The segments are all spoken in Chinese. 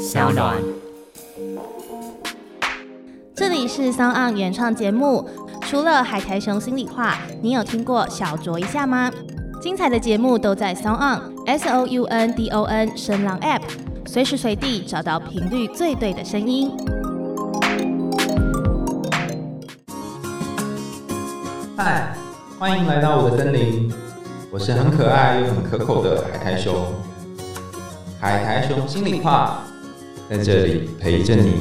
小暖。这里是桑岸原创节目。除了海苔熊心里话，你有听过小酌一下吗？精彩的节目都在 Sound On S O U N D O N 声浪 App，随时随地找到频率最对的声音。嗨，欢迎来到我的森林，我是很可爱又很可口的海苔熊。海苔熊心里话，在这里陪着你。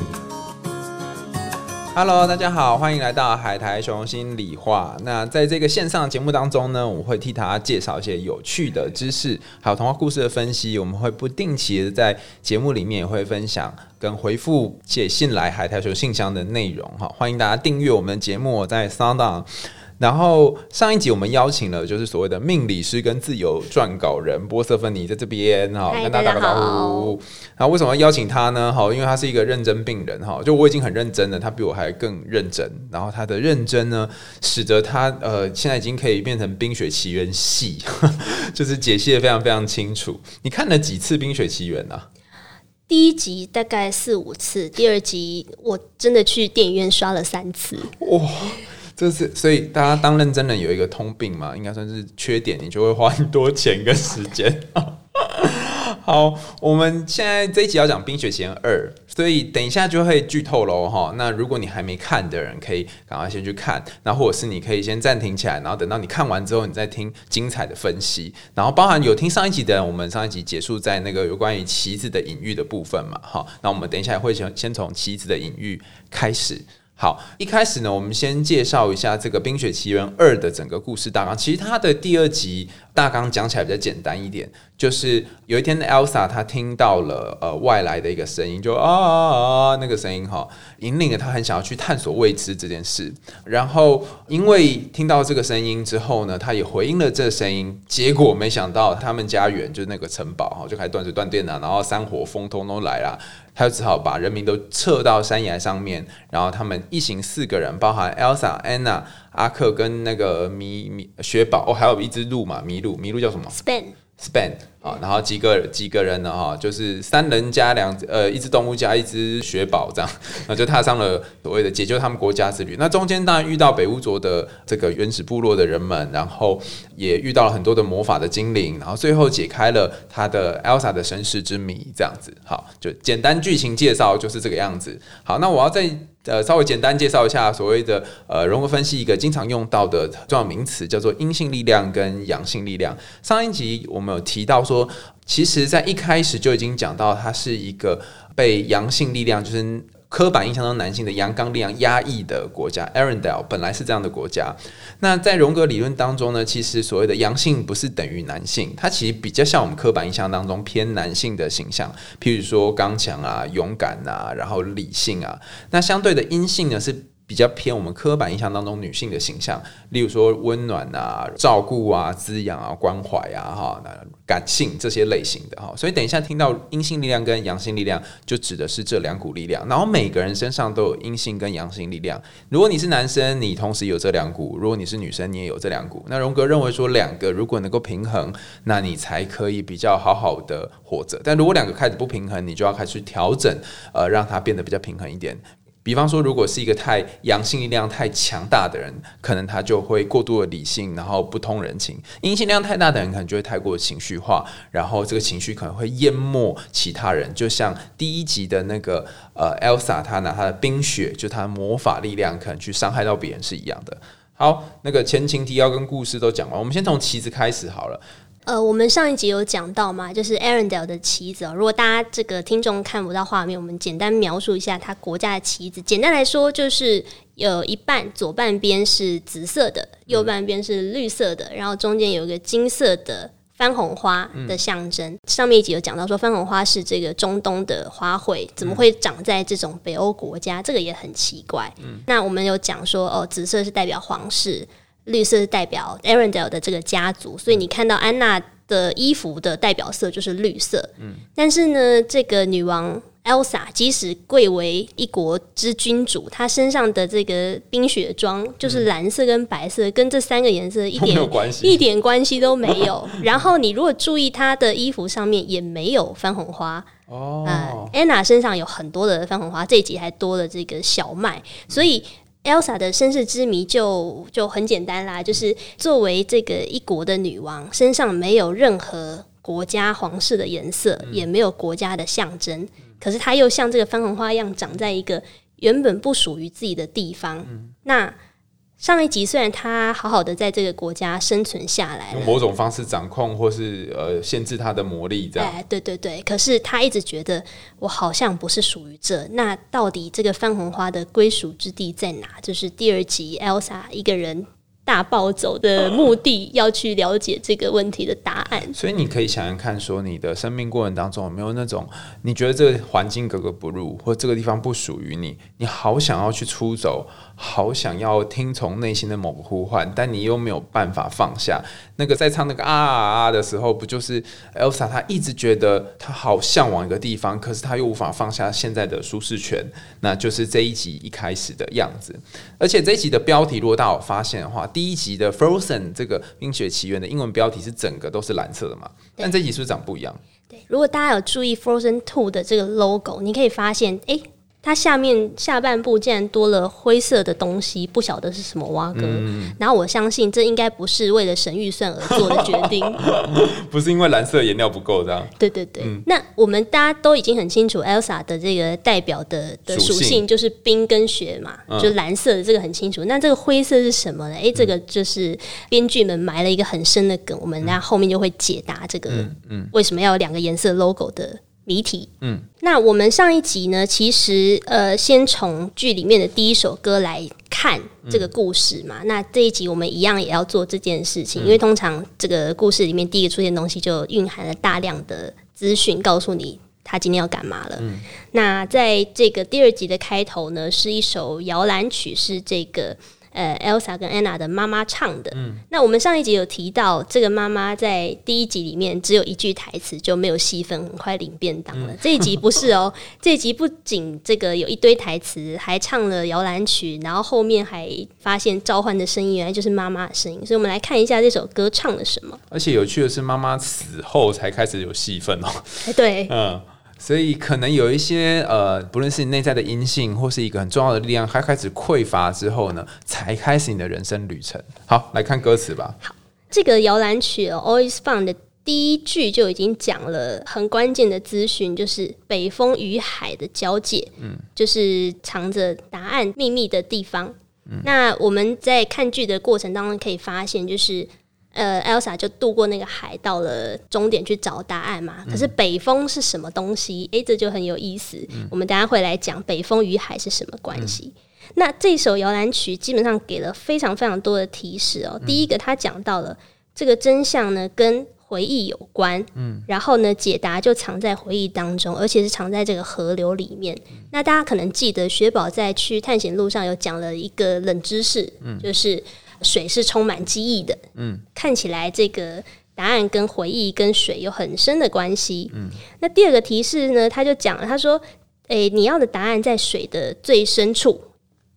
Hello，大家好，欢迎来到海苔熊心里话。那在这个线上节目当中呢，我会替大家介绍一些有趣的知识，还有童话故事的分析。我们会不定期的在节目里面也会分享跟回复写信来海苔熊信箱的内容。哈，欢迎大家订阅我们的节目，在 Sound。然后上一集我们邀请了就是所谓的命理师跟自由撰稿人波瑟芬尼在这边哈，跟大家打个招呼。然后为什么要邀请他呢？哈，因为他是一个认真病人哈，就我已经很认真了，他比我还更认真。然后他的认真呢，使得他呃现在已经可以变成《冰雪奇缘》系，就是解析的非常非常清楚。你看了几次《冰雪奇缘》啊？第一集大概四五次，第二集我真的去电影院刷了三次。哇！这是所以大家当认真人有一个通病嘛，应该算是缺点，你就会花很多钱跟时间。好，我们现在这一集要讲《冰雪奇缘二》，所以等一下就会剧透喽哈。那如果你还没看的人，可以赶快先去看，那或者是你可以先暂停起来，然后等到你看完之后，你再听精彩的分析。然后包含有听上一集的人，我们上一集结束在那个有关于棋子的隐喻的部分嘛，哈。那我们等一下会先先从棋子的隐喻开始。好，一开始呢，我们先介绍一下这个《冰雪奇缘二》的整个故事大纲。其实它的第二集大纲讲起来比较简单一点，就是有一天的 Elsa 她听到了呃外来的一个声音，就啊啊啊那个声音哈，引领了她很想要去探索未知这件事。然后因为听到这个声音之后呢，她也回应了这声音，结果没想到他们家园就是那个城堡哈，就开始断水断电了，然后山火风通通来了。他就只好把人民都撤到山崖上面，然后他们一行四个人，包含 Elsa、Anna、阿克跟那个米米雪宝，哦，还有一只鹿嘛，麋鹿，麋鹿叫什么？Span，Span。啊，然后几个几个人呢？哈，就是三人加两呃一只动物加一只雪宝这样，那就踏上了所谓的解救他们国家之旅。那中间当然遇到北乌卓的这个原始部落的人们，然后也遇到了很多的魔法的精灵，然后最后解开了他的 Elsa 的身世之谜。这样子，好，就简单剧情介绍就是这个样子。好，那我要再呃稍微简单介绍一下所谓的呃融合分析一个经常用到的重要名词，叫做阴性力量跟阳性力量。上一集我们有提到。说，其实，在一开始就已经讲到，它是一个被阳性力量，就是刻板印象中男性的阳刚力量压抑的国家。Arendelle 本来是这样的国家。那在荣格理论当中呢，其实所谓的阳性不是等于男性，它其实比较像我们刻板印象当中偏男性的形象，譬如说刚强啊、勇敢啊，然后理性啊。那相对的阴性呢是。比较偏我们刻板印象当中女性的形象，例如说温暖啊、照顾啊、滋养啊、关怀啊、哈、感性这些类型的哈。所以等一下听到阴性力量跟阳性力量，就指的是这两股力量。然后每个人身上都有阴性跟阳性力量。如果你是男生，你同时有这两股；如果你是女生，你也有这两股。那荣格认为说，两个如果能够平衡，那你才可以比较好好的活着。但如果两个开始不平衡，你就要开始调整，呃，让它变得比较平衡一点。比方说，如果是一个太阳性力量太强大的人，可能他就会过度的理性，然后不通人情；阴性量太大的人，可能就会太过情绪化，然后这个情绪可能会淹没其他人。就像第一集的那个呃，Elsa，她拿她的冰雪，就她魔法力量，可能去伤害到别人是一样的。好，那个前情提要跟故事都讲完，我们先从棋子开始好了。呃，我们上一集有讲到嘛，就是 Arendelle 的旗子。如果大家这个听众看不到画面，我们简单描述一下它国家的旗子。简单来说，就是有一半左半边是紫色的，右半边是绿色的，然后中间有一个金色的番红花的象征。上面一集有讲到说，番红花是这个中东的花卉，怎么会长在这种北欧国家？这个也很奇怪。那我们有讲说，哦，紫色是代表皇室。绿色是代表 Arendelle 的这个家族，所以你看到安娜的衣服的代表色就是绿色。嗯，但是呢，这个女王 Elsa 即使贵为一国之君主，她身上的这个冰雪装就是蓝色跟白色，跟这三个颜色一点关系一点关系都没有。然后你如果注意她的衣服上面也没有番红花。哦，啊、安娜身上有很多的番红花，这一集还多了这个小麦，所以 Elsa 的身世之谜就就很简单啦，就是作为这个一国的女王，身上没有任何国家皇室的颜色，也没有国家的象征，可是她又像这个番红花一样长在一个原本不属于自己的地方。那上一集虽然他好好的在这个国家生存下来用，某种方式掌控或是呃限制他的魔力，这样。哎，对对对，可是他一直觉得我好像不是属于这，那到底这个番红花的归属之地在哪？就是第二集 Elsa 一个人大暴走的目的，要去了解这个问题的答案。所以你可以想想看，说你的生命过程当中有没有那种你觉得这个环境格格不入，或这个地方不属于你，你好想要去出走，好想要听从内心的某个呼唤，但你又没有办法放下。那个在唱那个啊啊啊的时候，不就是 Elsa 她一直觉得她好向往一个地方，可是她又无法放下现在的舒适圈，那就是这一集一开始的样子。而且这一集的标题，如果大家有发现的话，第一集的 Frozen 这个《冰雪奇缘》的英文标题是整个都是蓝色的嘛？但这一集是不是长不一样？对，如果大家有注意 Frozen Two 的这个 logo，你可以发现，诶，它下面下半部竟然多了灰色的东西，不晓得是什么蛙哥。然后我相信这应该不是为了省预算而做的决定。不是因为蓝色颜料不够这样？对对对，那我们大家都已经很清楚，Elsa 的这个代表的的属属性性就是冰跟雪嘛，就蓝色的这个很清楚。那这个灰色是什么呢？诶，这个就是编剧们埋了一个很深的梗，我们大家后面就会解答这个为什么要有两个颜色 logo 的谜题。嗯，那我们上一集呢，其实呃，先从剧里面的第一首歌来看这个故事嘛。那这一集我们一样也要做这件事情，因为通常这个故事里面第一个出现的东西就蕴含了大量的资讯，告诉你他今天要干嘛了。那在这个第二集的开头呢，是一首摇篮曲，是这个。呃，Elsa 跟 Anna 的妈妈唱的。嗯那我们上一集有提到，这个妈妈在第一集里面只有一句台词，就没有戏份，很快领便当了。这一集不是哦，这一集不仅这个有一堆台词，还唱了摇篮曲，然后后面还发现召唤的声音原来就是妈妈的声音。所以我们来看一下这首歌唱了什么。而且有趣的是，妈妈死后才开始有戏份哦。哎，对，嗯，所以可能有一些呃，不论是你内在的阴性，或是一个很重要的力量，它开始匮乏之后呢，才开始你的人生旅程。好，来看歌词吧。好这个摇篮曲哦，Always Fun 的第一句就已经讲了很关键的资讯，就是北风与海的交界，嗯，就是藏着答案秘密的地方。那我们在看剧的过程当中可以发现，就是呃，Elsa 就渡过那个海，到了终点去找答案嘛。可是北风是什么东西？诶，这就很有意思。我们等一下会来讲北风与海是什么关系。那这首摇篮曲基本上给了非常非常多的提示哦。第一个，他讲到了这个真相呢跟回忆有关，嗯，然后呢解答就藏在回忆当中，而且是藏在这个河流里面。那大家可能记得雪宝在去探险路上有讲了一个冷知识，嗯，就是水是充满记忆的，嗯，看起来这个。答案跟回忆跟水有很深的关系。嗯，那第二个提示呢，他就讲了，他说：“诶、你要的答案在水的最深处，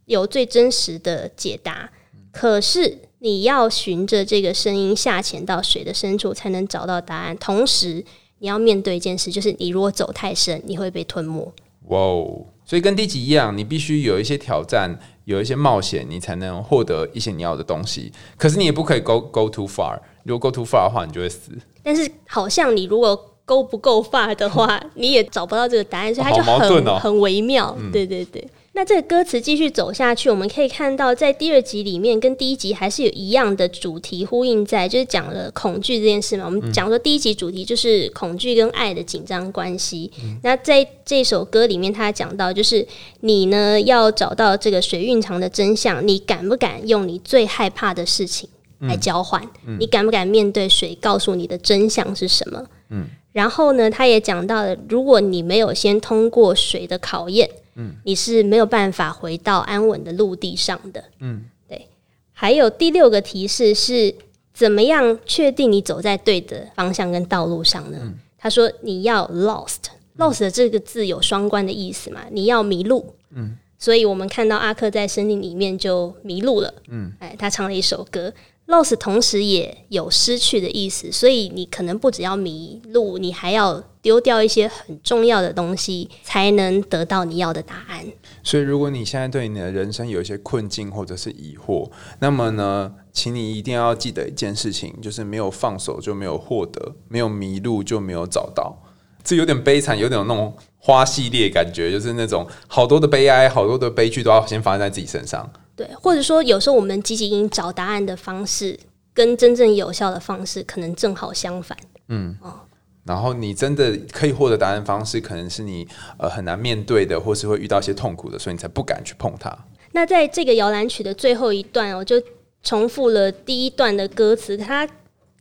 有最真实的解答。可是你要循着这个声音下潜到水的深处，才能找到答案。同时，你要面对一件事，就是你如果走太深，你会被吞没。哇哦！所以跟第几一样，你必须有一些挑战，有一些冒险，你才能获得一些你要的东西。可是你也不可以 go go too far，如果 go too far 的话，你就会死。但是，好像你如果 go 不够 far 的话，你也找不到这个答案，所以它就很、很微妙。对对对。那这个歌词继续走下去，我们可以看到，在第二集里面跟第一集还是有一样的主题呼应在，就是讲了恐惧这件事嘛。我们讲说第一集主题就是恐惧跟爱的紧张关系。那在这首歌里面，他讲到就是你呢要找到这个水蕴藏的真相，你敢不敢用你最害怕的事情来交换？你敢不敢面对水告诉你的真相是什么？嗯。然后呢，他也讲到了，如果你没有先通过水的考验，嗯，你是没有办法回到安稳的陆地上的。嗯，对。还有第六个提示是，怎么样确定你走在对的方向跟道路上呢？他说你要 lost，lost 这个字有双关的意思嘛，你要迷路。嗯，所以我们看到阿克在森林里面就迷路了。嗯，哎，他唱了一首歌。Loss 同时也有失去的意思，所以你可能不只要迷路，你还要丢掉一些很重要的东西，才能得到你要的答案。所以，如果你现在对你的人生有一些困境或者是疑惑，那么呢，请你一定要记得一件事情，就是没有放手就没有获得，没有迷路就没有找到。这有点悲惨，有点那种花系列感觉，就是那种好多的悲哀、好多的悲剧都要先发生在自己身上。对，或者说有时候我们积极找答案的方式，跟真正有效的方式可能正好相反。嗯，哦。然后你真的可以获得答案方式，可能是你呃很难面对的，或是会遇到一些痛苦的，所以你才不敢去碰它。那在这个摇篮曲的最后一段，我就重复了第一段的歌词，他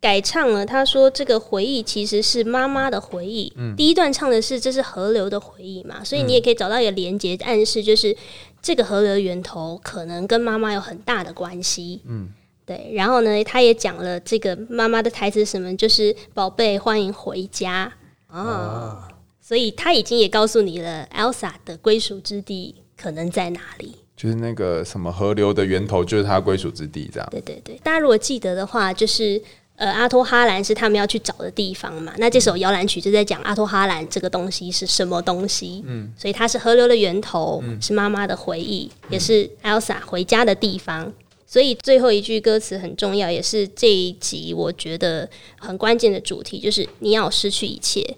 改唱了。他说：“这个回忆其实是妈妈的回忆。”嗯，第一段唱的是这是河流的回忆嘛，所以你也可以找到一个连接暗示，就是这个河流源头可能跟妈妈有很大的关系。嗯。对，然后呢，他也讲了这个妈妈的台词，什么就是“宝贝，欢迎回家”啊，所以他已经也告诉你了，Elsa 的归属之地可能在哪里，就是那个什么河流的源头，就是他归属之地，这样。对对对，大家如果记得的话，就是呃，阿托哈兰是他们要去找的地方嘛。那这首摇篮曲就在讲阿托哈兰这个东西是什么东西，嗯，所以它是河流的源头，是妈妈的回忆，也是 Elsa 回家的地方。所以最后一句歌词很重要，也是这一集我觉得很关键的主题，就是你要失去一切，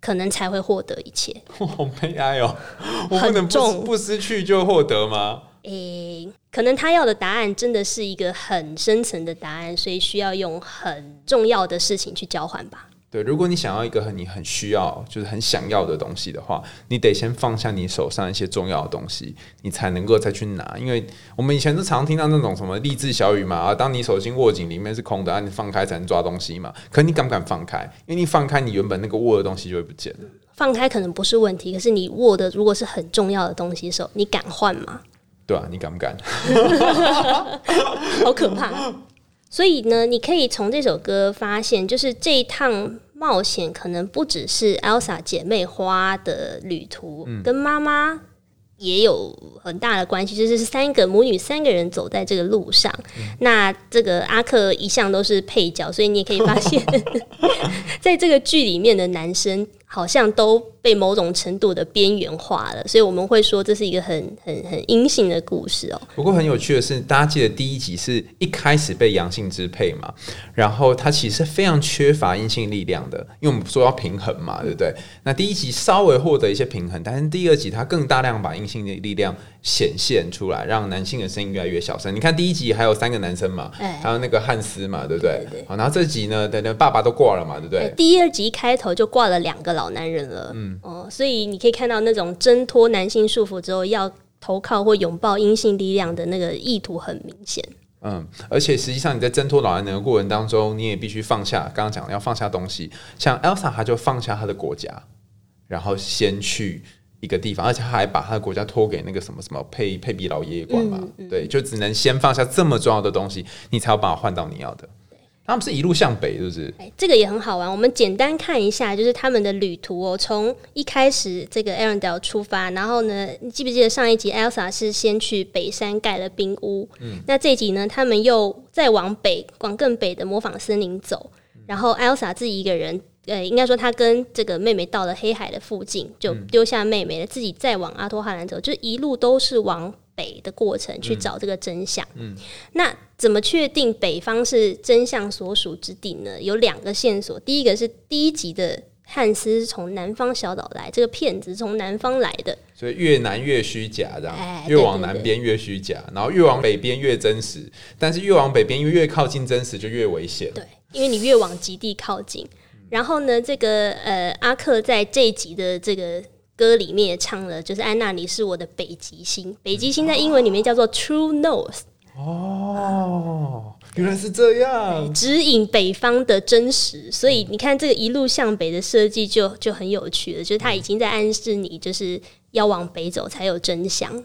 可能才会获得一切。好悲哀哦！我不能不不失去就获得吗？诶，可能他要的答案真的是一个很深层的答案，所以需要用很重要的事情去交换吧。对，如果你想要一个很你很需要，就是很想要的东西的话，你得先放下你手上一些重要的东西，你才能够再去拿。因为我们以前都常听到那种什么励志小语嘛，啊，当你手心握紧，里面是空的，啊，你放开才能抓东西嘛。可你敢不敢放开？因为你放开，你原本那个握的东西就会不见了。放开可能不是问题，可是你握的如果是很重要的东西的时候，你敢换吗？对啊，你敢不敢？好可怕。所以呢，你可以从这首歌发现，就是这一趟。冒险可能不只是 Elsa 姐妹花的旅途，跟妈妈也有很大的关系。就是三个母女三个人走在这个路上，那这个阿克一向都是配角，所以你也可以发现，在这个剧里面的男生。好像都被某种程度的边缘化了，所以我们会说这是一个很很很阴性的故事哦。不过很有趣的是，大家记得第一集是一开始被阳性支配嘛，然后它其实非常缺乏阴性力量的，因为我们说要平衡嘛，对不对？那第一集稍微获得一些平衡，但是第二集它更大量把阴性的力量显现出来，让男性的声音越来越小声。你看第一集还有三个男生嘛，还有那个汉斯嘛，对不对？好，然后这集呢，等等爸爸都挂了嘛，对不对？第二集开头就挂了两个老。男人了，嗯哦，所以你可以看到那种挣脱男性束缚之后要投靠或拥抱阴性力量的那个意图很明显。嗯，而且实际上你在挣脱老男人的过程当中，你也必须放下刚刚讲要放下东西。像 Elsa，她就放下她的国家，然后先去一个地方，而且他还把他的国家托给那个什么什么佩佩比老爷爷管嘛。对，就只能先放下这么重要的东西，你才有办法换到你要的。他们是一路向北，是不是？哎，这个也很好玩。我们简单看一下，就是他们的旅途哦。从一开始，这个 Arendelle 出发，然后呢，你记不记得上一集 Elsa 是先去北山盖了冰屋？嗯，那这一集呢，他们又再往北，往更北的模仿森林走。然后 Elsa 自己一个人，呃，应该说他跟这个妹妹到了黑海的附近，就丢下妹妹了，自己再往阿托哈兰走，就一路都是往。北的过程去找这个真相。嗯，那怎么确定北方是真相所属之地呢？有两个线索。第一个是第一集的汉斯是从南方小岛来，这个骗子从南方来的，所以越南越虚假，这样越往南边越虚假，然后越往北边越真实。但是越往北边越越靠近真实就越危险。对，因为你越往极地靠近。然后呢，这个呃阿克在这一集的这个。歌里面也唱了，就是安娜，你是我的北极星。北极星在英文里面叫做 True North。哦，原来是这样，指引北方的真实。所以你看这个一路向北的设计就就很有趣了，就是它已经在暗示你，就是要往北走才有真相。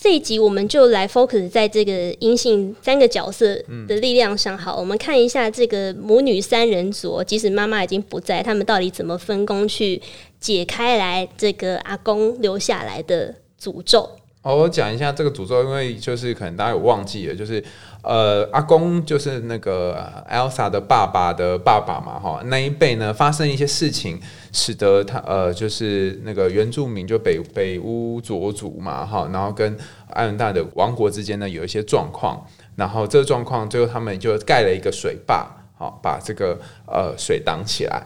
这一集我们就来 focus 在这个阴性三个角色的力量上。好，我们看一下这个母女三人组，即使妈妈已经不在，他们到底怎么分工去解开来这个阿公留下来的诅咒？好，我讲一下这个诅咒，因为就是可能大家有忘记了，就是呃，阿公就是那个 Elsa 的爸爸的爸爸嘛，哈，那一辈呢发生一些事情，使得他呃，就是那个原住民就北北乌卓族嘛，哈，然后跟艾伦大的王国之间呢有一些状况，然后这个状况最后他们就盖了一个水坝，好，把这个呃水挡起来。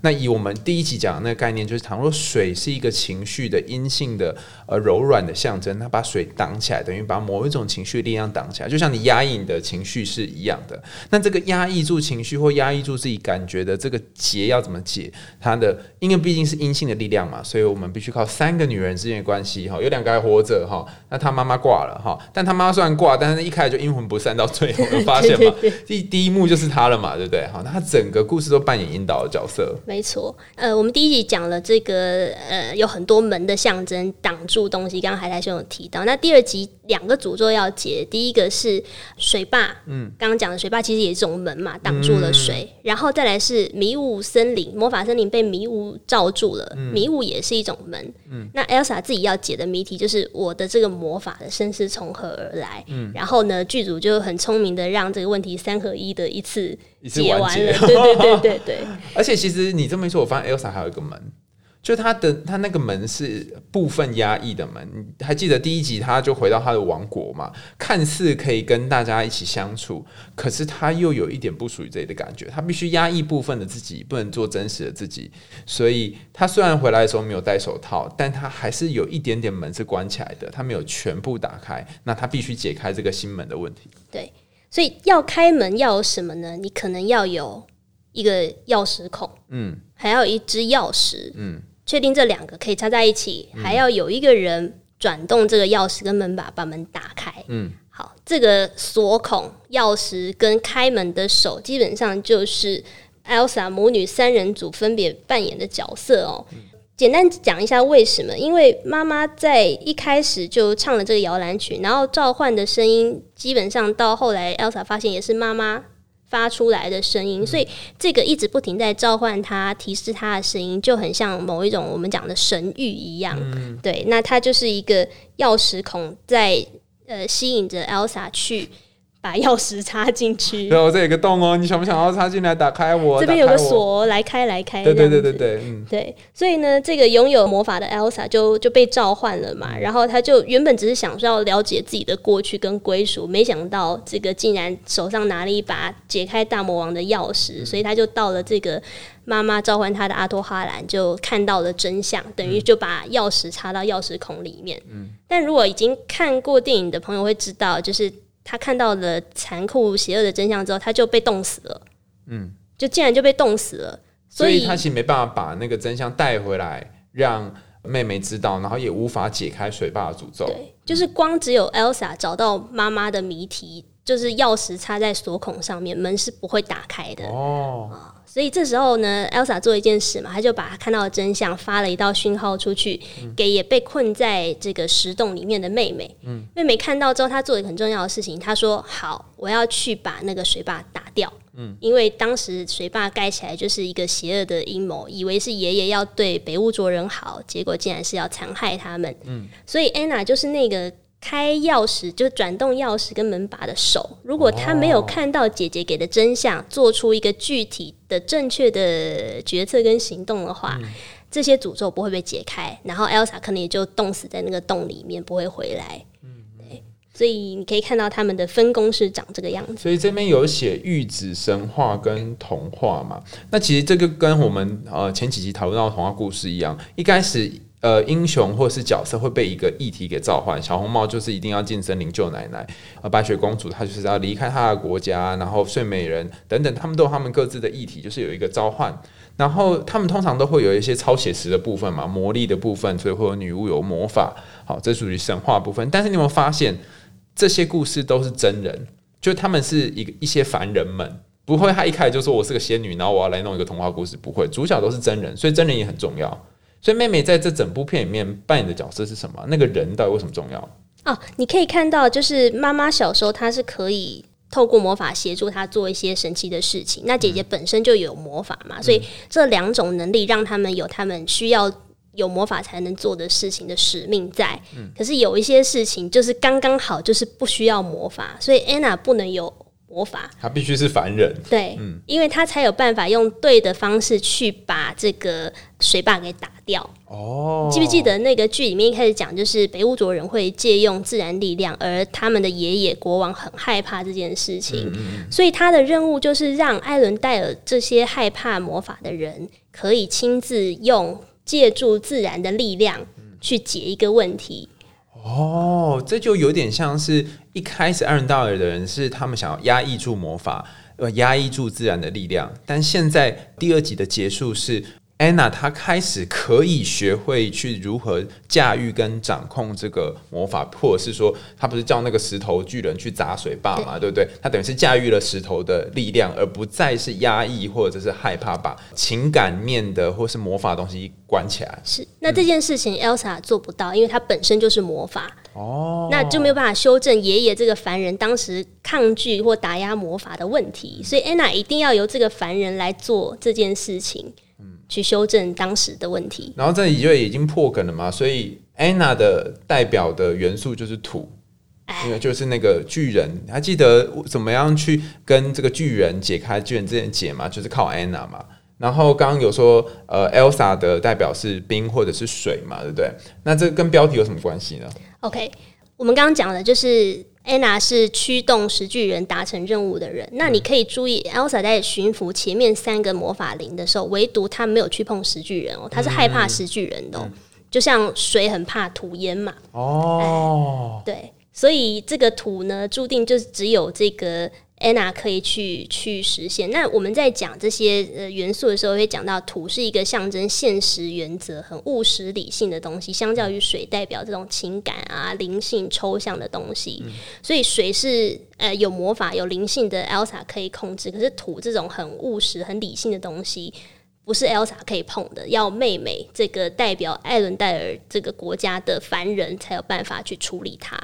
那以我们第一集讲的那个概念，就是倘若水是一个情绪的阴性的呃柔软的象征，它把水挡起来，等于把某一种情绪力量挡起来，就像你压抑你的情绪是一样的。那这个压抑住情绪或压抑住自己感觉的这个结要怎么解？它的因为毕竟是阴性的力量嘛，所以我们必须靠三个女人之间的关系哈，有两个还活着哈，那他妈妈挂了哈，但他妈妈虽然挂，但是一开始就阴魂不散，到最后发现嘛，第第一幕就是她了嘛，对不对？好，那他整个故事都扮演引导的角没错，呃，我们第一集讲了这个，呃，有很多门的象征挡住东西。刚刚海苔兄有提到，那第二集两个诅咒要解，第一个是水坝，嗯，刚刚讲的水坝其实也是一种门嘛，挡住了水，然后再来是迷雾森林，魔法森林被迷雾罩住了，迷雾也是一种门。嗯，那 Elsa 自己要解的谜题就是我的这个魔法的身世从何而来？嗯，然后呢，剧组就很聪明的让这个问题三合一的一次。解完了，对对对对对。而且其实你这么一说，我发现 Elsa 还有一个门，就他的他那个门是部分压抑的门。还记得第一集，他就回到他的王国嘛，看似可以跟大家一起相处，可是他又有一点不属于这里的感觉。他必须压抑部分的自己，不能做真实的自己。所以他虽然回来的时候没有戴手套，但他还是有一点点门是关起来的，他没有全部打开。那他必须解开这个心门的问题。对。所以要开门要有什么呢？你可能要有一个钥匙孔，嗯，还要一支钥匙，嗯，确定这两个可以插在一起，还要有一个人转动这个钥匙跟门把把门打开，嗯，好，这个锁孔、钥匙跟开门的手，基本上就是 Elsa 母女三人组分别扮演的角色哦。简单讲一下为什么？因为妈妈在一开始就唱了这个摇篮曲，然后召唤的声音基本上到后来，Elsa 发现也是妈妈发出来的声音，所以这个一直不停在召唤他、提示他的声音，就很像某一种我们讲的神谕一样。对，那它就是一个钥匙孔，在呃吸引着 Elsa 去。把钥匙插进去，对，我这有个洞哦，你想不想要插进来打开我？这边有个锁，来开来开。对对对对对，嗯，对。所以呢，这个拥有魔法的 Elsa 就就被召唤了嘛，然后他就原本只是想要了解自己的过去跟归属，没想到这个竟然手上拿了一把解开大魔王的钥匙，所以他就到了这个妈妈召唤他的阿托哈兰，就看到了真相，等于就把钥匙插到钥匙孔里面。嗯，但如果已经看过电影的朋友会知道，就是。他看到了残酷邪恶的真相之后，他就被冻死了。嗯，就竟然就被冻死了，所以他其实没办法把那个真相带回来，让妹妹知道，然后也无法解开水坝的诅咒。对，就是光只有 Elsa 找到妈妈的谜题，就是钥匙插在锁孔上面，门是不会打开的。哦。所以这时候呢，Elsa 做一件事嘛，他就把他看到的真相发了一道讯号出去，给也被困在这个石洞里面的妹妹。嗯，妹妹看到之后，她做一个很重要的事情，她说：“好，我要去把那个水坝打掉。”嗯，因为当时水坝盖起来就是一个邪恶的阴谋，以为是爷爷要对北乌卓人好，结果竟然是要残害他们。嗯，所以 Anna 就是那个。开钥匙就转动钥匙跟门把的手，如果他没有看到姐姐给的真相，做出一个具体的正确的决策跟行动的话，这些诅咒不会被解开，然后 Elsa 可能也就冻死在那个洞里面，不会回来。嗯，对，所以你可以看到他们的分工是长这个样子。所以这边有写玉子神话跟童话嘛？那其实这个跟我们呃前几集讨论到童话故事一样，一开始。呃，英雄或是角色会被一个议题给召唤。小红帽就是一定要进森林救奶奶，而白雪公主她就是要离开她的国家，然后睡美人等等，他们都有他们各自的议题，就是有一个召唤。然后他们通常都会有一些超写实的部分嘛，魔力的部分，所以会有女巫有魔法，好，这属于神话部分。但是你有没有发现，这些故事都是真人，就他们是一个一些凡人们，不会他一开始就说我是个仙女，然后我要来弄一个童话故事，不会，主角都是真人，所以真人也很重要。所以妹妹在这整部片里面扮演的角色是什么？那个人到底为什么重要？哦，你可以看到，就是妈妈小时候她是可以透过魔法协助她做一些神奇的事情。那姐姐本身就有魔法嘛，所以这两种能力让他们有他们需要有魔法才能做的事情的使命在。可是有一些事情就是刚刚好，就是不需要魔法，所以 Anna 不能有魔法。他必须是凡人，对，因为他才有办法用对的方式去把这个水坝给打掉。哦，记不记得那个剧里面一开始讲，就是北乌卓人会借用自然力量，而他们的爷爷国王很害怕这件事情，所以他的任务就是让艾伦戴尔这些害怕魔法的人，可以亲自用借助自然的力量去解一个问题。哦，这就有点像是一开始艾伦道尔的人是他们想要压抑住魔法，呃，压抑住自然的力量，但现在第二集的结束是。安娜她开始可以学会去如何驾驭跟掌控这个魔法，或者是说，她不是叫那个石头巨人去砸水坝嘛，对不对？她等于是驾驭了石头的力量，而不再是压抑或者是害怕把情感面的或是魔法东西关起来。是，那这件事情 Elsa 做不到，因为她本身就是魔法哦，那就没有办法修正爷爷这个凡人当时抗拒或打压魔法的问题，所以安娜一定要由这个凡人来做这件事情。去修正当时的问题，然后这里就已经破梗了嘛，所以 Anna 的代表的元素就是土，因为就是那个巨人，还记得怎么样去跟这个巨人解开巨人这件结嘛？就是靠 Anna 嘛。然后刚刚有说，呃，Elsa 的代表是冰或者是水嘛，对不对？那这跟标题有什么关系呢？OK，我们刚刚讲的就是。Anna 是驱动石巨人达成任务的人。那你可以注意，Elsa 在驯服前面三个魔法灵的时候，唯独她没有去碰石巨人哦，她是害怕石巨人的，就像水很怕土淹嘛。哦，对，所以这个土呢，注定就是只有这个。Anna 可以去去实现。那我们在讲这些呃元素的时候，会讲到土是一个象征现实原则、很务实理性的东西，相较于水代表这种情感啊、灵性、抽象的东西。所以水是呃有魔法、有灵性的 Elsa 可以控制，可是土这种很务实、很理性的东西，不是 Elsa 可以碰的，要妹妹这个代表艾伦戴尔这个国家的凡人才有办法去处理它。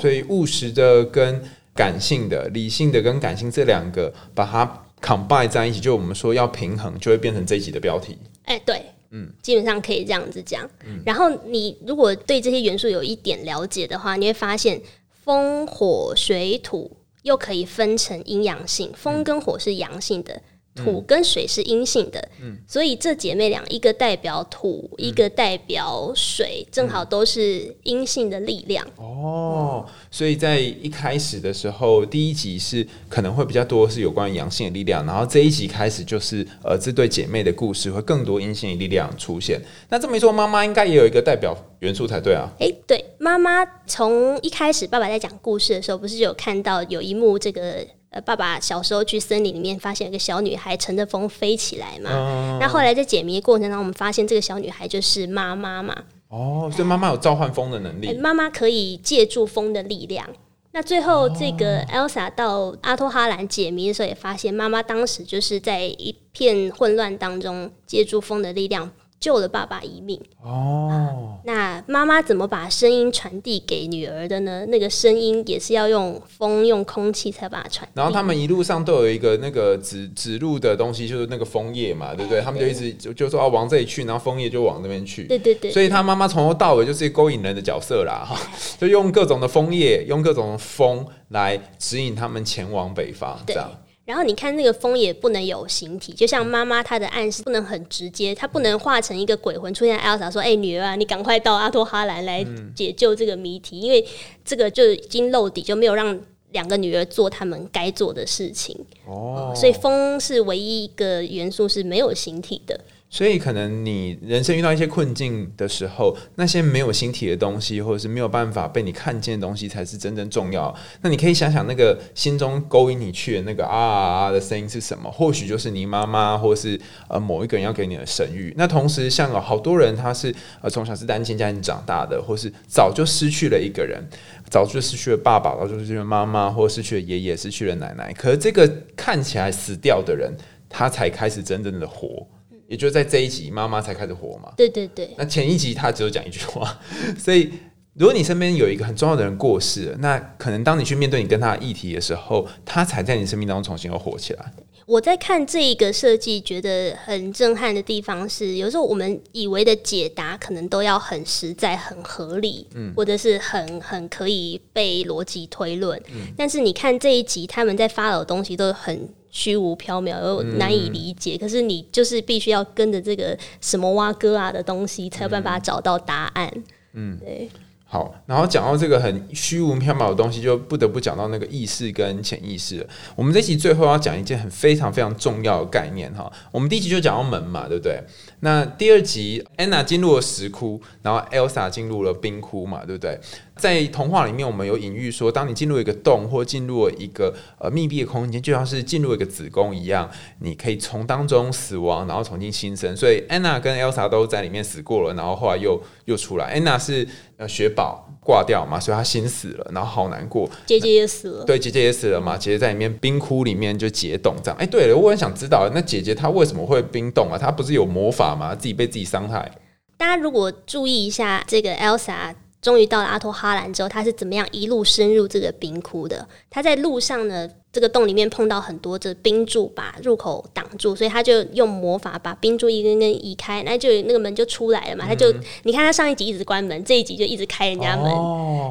所以务实的跟感性的、理性的跟感性这两个，把它 combine 在一起，就我们说要平衡，就会变成这一集的标题。哎，对，嗯，基本上可以这样子讲。然后你如果对这些元素有一点了解的话，你会发现风、火、水、土又可以分成阴阳性，风跟火是阳性的。土跟水是阴性的，嗯所以这姐妹俩一个代表土，一个代表水，正好都是阴性的力量。哦，所以在一开始的时候，第一集是可能会比较多是有关于阳性的力量，然后这一集开始就是呃这对姐妹的故事会更多阴性的力量出现。那这么一说，妈妈应该也有一个代表元素才对啊？哎，对，妈妈从一开始爸爸在讲故事的时候，不是有看到有一幕这个。呃，爸爸小时候去森林里面发现有个小女孩乘着风飞起来嘛。那后来在解谜过程中，我们发现这个小女孩就是妈妈嘛。哦，所以妈妈有召唤风的能力。妈妈可以借助风的力量。那最后这个 Elsa 到阿托哈兰解谜的时候，也发现妈妈当时就是在一片混乱当中借助风的力量。救了爸爸一命哦。那妈妈怎么把声音传递给女儿的呢？那个声音也是要用风、用空气才把它传。然后他们一路上都有一个那个指指路的东西，就是那个枫叶嘛，对不对？他们就一直就就说啊，往这里去，然后枫叶就往那边去。对对对。所以他妈妈从头到尾就是勾引人的角色啦，哈，就用各种的枫叶，用各种的风来指引他们前往北方，这样。然后你看那个风也不能有形体，就像妈妈她的暗示不能很直接，她不能化成一个鬼魂出现。艾 Elsa 说：“哎，女儿啊，你赶快到阿托哈兰来解救这个谜题，因为这个就已经露底，就没有让两个女儿做他们该做的事情。哦，所以风是唯一一个元素是没有形体的。”所以，可能你人生遇到一些困境的时候，那些没有形体的东西，或者是没有办法被你看见的东西，才是真正重要。那你可以想想，那个心中勾引你去的那个啊啊的声音是什么？或许就是你妈妈，或是呃某一个人要给你的神谕。那同时，像有好多人，他是呃从小是单亲家庭长大的，或是早就失去了一个人，早就失去了爸爸，早就失去了妈妈，或失去了爷爷，失去了奶奶。可是这个看起来死掉的人，他才开始真正的活。也就在这一集，妈妈才开始火嘛。对对对。那前一集她只有讲一句话，所以如果你身边有一个很重要的人过世了，那可能当你去面对你跟他的议题的时候，他才在你生命当中重新又火起来。我在看这一个设计，觉得很震撼的地方是，有时候我们以为的解答可能都要很实在、很合理，嗯，或者是很很可以被逻辑推论。但是你看这一集，他们在发的东西都很虚无缥缈，又难以理解。可是你就是必须要跟着这个什么蛙哥啊的东西，才有办法找到答案。嗯，对。好，然后讲到这个很虚无缥缈的东西，就不得不讲到那个意识跟潜意识。我们这期最后要讲一件很非常非常重要的概念哈。我们第一集就讲到门嘛，对不对？那第二集安娜进入了石窟，然后 Elsa 进入了冰窟嘛，对不对？在童话里面，我们有隐喻说，当你进入一个洞或进入一个呃密闭的空间，就像是进入一个子宫一样，你可以从当中死亡，然后重新新生。所以安娜跟 Elsa 都在里面死过了，然后后来又又出来。安娜是呃雪宝挂掉嘛，所以她心死了，然后好难过。姐姐也死了，对，姐姐也死了嘛。姐姐在里面冰窟里面就解冻这样。哎，对了，我很想知道，那姐姐她为什么会冰冻啊？她不是有魔法吗？自己被自己伤害。大家如果注意一下这个 Elsa。终于到了阿托哈兰之后，他是怎么样一路深入这个冰窟的？他在路上呢，这个洞里面碰到很多这冰柱，把入口挡住，所以他就用魔法把冰柱一根根移开，那就那个门就出来了嘛。他就你看他上一集一直关门，这一集就一直开人家门，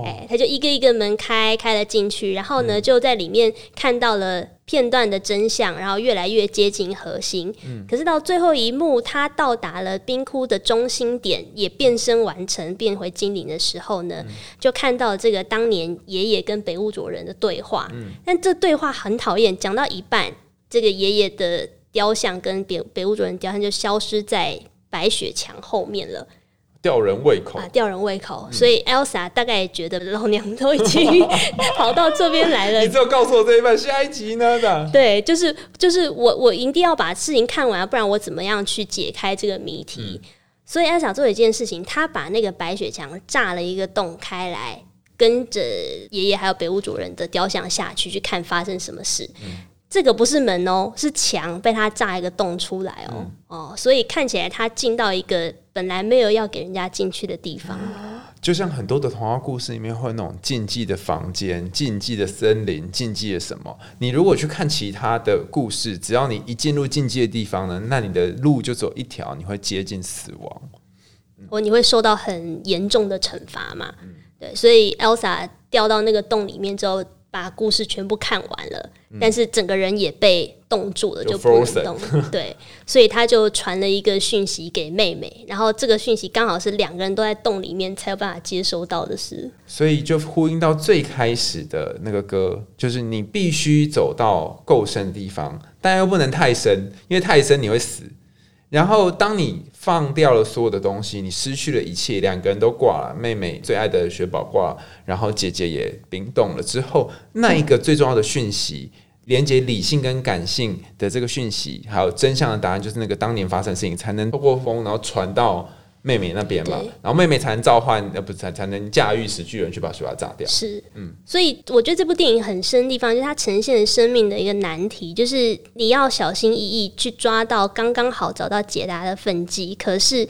哎，他就一个一个门开开了进去，然后呢就在里面看到了。片段的真相，然后越来越接近核心。嗯，可是到最后一幕，他到达了冰窟的中心点，也变身完成，变回精灵的时候呢，就看到这个当年爷爷跟北屋卓人的对话。嗯，但这对话很讨厌，讲到一半，这个爷爷的雕像跟北北屋主人雕像就消失在白雪墙后面了。吊人胃口啊！吊人胃口，所以 Elsa 大概觉得老娘都已经跑到这边来了。你只有告诉我这一半，下一集呢？对，就是就是我我一定要把事情看完，不然我怎么样去解开这个谜题？所以 Elsa 做一件事情，他把那个白雪墙炸了一个洞开来，跟着爷爷还有北屋主人的雕像下去，去看发生什么事。这个不是门哦，是墙被他炸一个洞出来哦哦，所以看起来他进到一个本来没有要给人家进去的地方。就像很多的童话故事里面会有那种禁忌的房间、禁忌的森林、禁忌的什么。你如果去看其他的故事，只要你一进入禁忌的地方呢，那你的路就走一条，你会接近死亡，或你会受到很严重的惩罚嘛？对，所以 Elsa 掉到那个洞里面之后。把故事全部看完了，但是整个人也被冻住了，就不能动。对，所以他就传了一个讯息给妹妹，然后这个讯息刚好是两个人都在洞里面才有办法接收到的事。所以就呼应到最开始的那个歌，就是你必须走到够深的地方，但又不能太深，因为太深你会死。然后，当你放掉了所有的东西，你失去了一切，两个人都挂了，妹妹最爱的雪宝挂，然后姐姐也冰冻了之后，那一个最重要的讯息，连接理性跟感性的这个讯息，还有真相的答案，就是那个当年发生的事情，才能透过风，然后传到。妹妹那边嘛，然后妹妹才能召唤，呃，不才才能驾驭死巨人去把水娃炸掉。是，嗯，所以我觉得这部电影很深的地方，就是它呈现生命的一个难题，就是你要小心翼翼去抓到刚刚好找到解答的分机，可是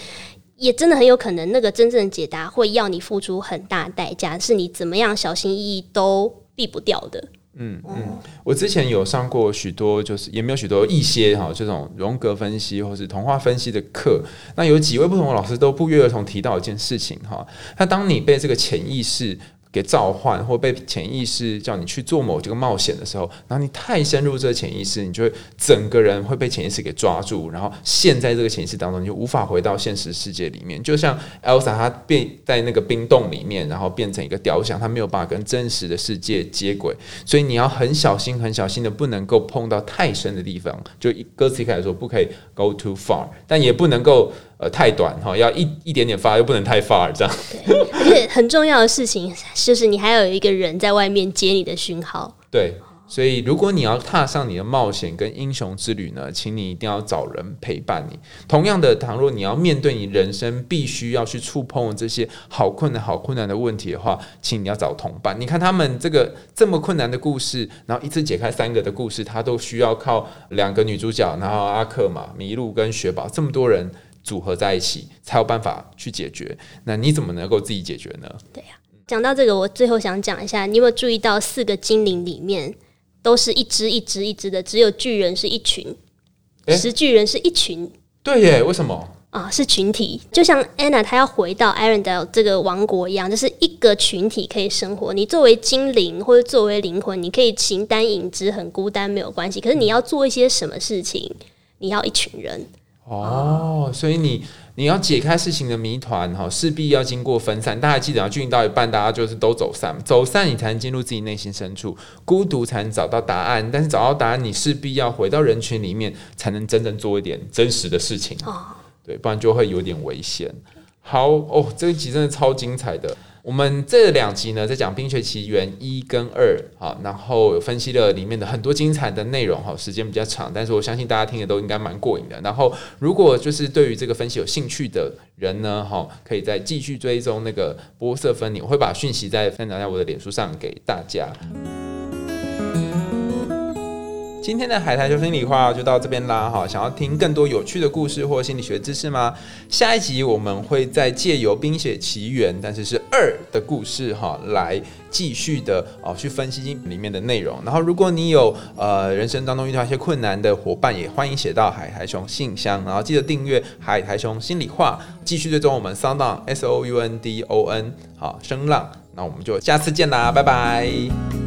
也真的很有可能那个真正的解答会要你付出很大代价，是你怎么样小心翼翼都避不掉的。嗯嗯，我之前有上过许多，就是也没有许多一些哈，这种荣格分析或是童话分析的课。那有几位不同的老师都不约而同提到一件事情哈，那当你被这个潜意识。给召唤，或被潜意识叫你去做某这个冒险的时候，然后你太深入这个潜意识，你就会整个人会被潜意识给抓住，然后陷在这个潜意识当中，你就无法回到现实世界里面。就像 Elsa 她变在那个冰洞里面，然后变成一个雕像，她没有办法跟真实的世界接轨，所以你要很小心、很小心的，不能够碰到太深的地方。就歌词一开始说，不可以 go too far，但也不能够。呃，太短哈，要一一点点发，又不能太发，这样。对，而且很重要的事情就是，你还有一个人在外面接你的讯号。对，所以如果你要踏上你的冒险跟英雄之旅呢，请你一定要找人陪伴你。同样的，倘若你要面对你人生必须要去触碰这些好困难、好困难的问题的话，请你要找同伴。你看他们这个这么困难的故事，然后一次解开三个的故事，他都需要靠两个女主角，然后阿克嘛、麋鹿跟雪宝这么多人。组合在一起才有办法去解决。那你怎么能够自己解决呢？对呀，讲到这个，我最后想讲一下，你有没有注意到四个精灵里面都是一只一只一只的，只有巨人是一群，诶十巨人是一群。对耶，为什么？啊，是群体，就像 Anna 她要回到 Arendelle 这个王国一样，就是一个群体可以生活。你作为精灵或者作为灵魂，你可以形单影只，很孤单没有关系。可是你要做一些什么事情，你要一群人。哦，所以你你要解开事情的谜团哈，势必要经过分散。大家记得要进行到一半，大家就是都走散，走散你才能进入自己内心深处，孤独才能找到答案。但是找到答案，你势必要回到人群里面，才能真正做一点真实的事情。哦，对，不然就会有点危险。好哦，这一集真的超精彩的。我们这两集呢，在讲《冰雪奇缘》一跟二，好，然后分析了里面的很多精彩的内容，哈，时间比较长，但是我相信大家听的都应该蛮过瘾的。然后，如果就是对于这个分析有兴趣的人呢，哈，可以再继续追踪那个波色分离，我会把讯息再分享在我的脸书上给大家。今天的海苔熊心里话就到这边啦，哈！想要听更多有趣的故事或心理学知识吗？下一集我们会再借由《冰雪奇缘》，但是是二的故事，哈，来继续的哦去分析里面的内容。然后，如果你有呃人生当中遇到一些困难的伙伴，也欢迎写到海苔熊信箱，然后记得订阅海苔熊心里话，继续追踪我们 Sound On S O U N D O N 好声浪。那我们就下次见啦，拜拜。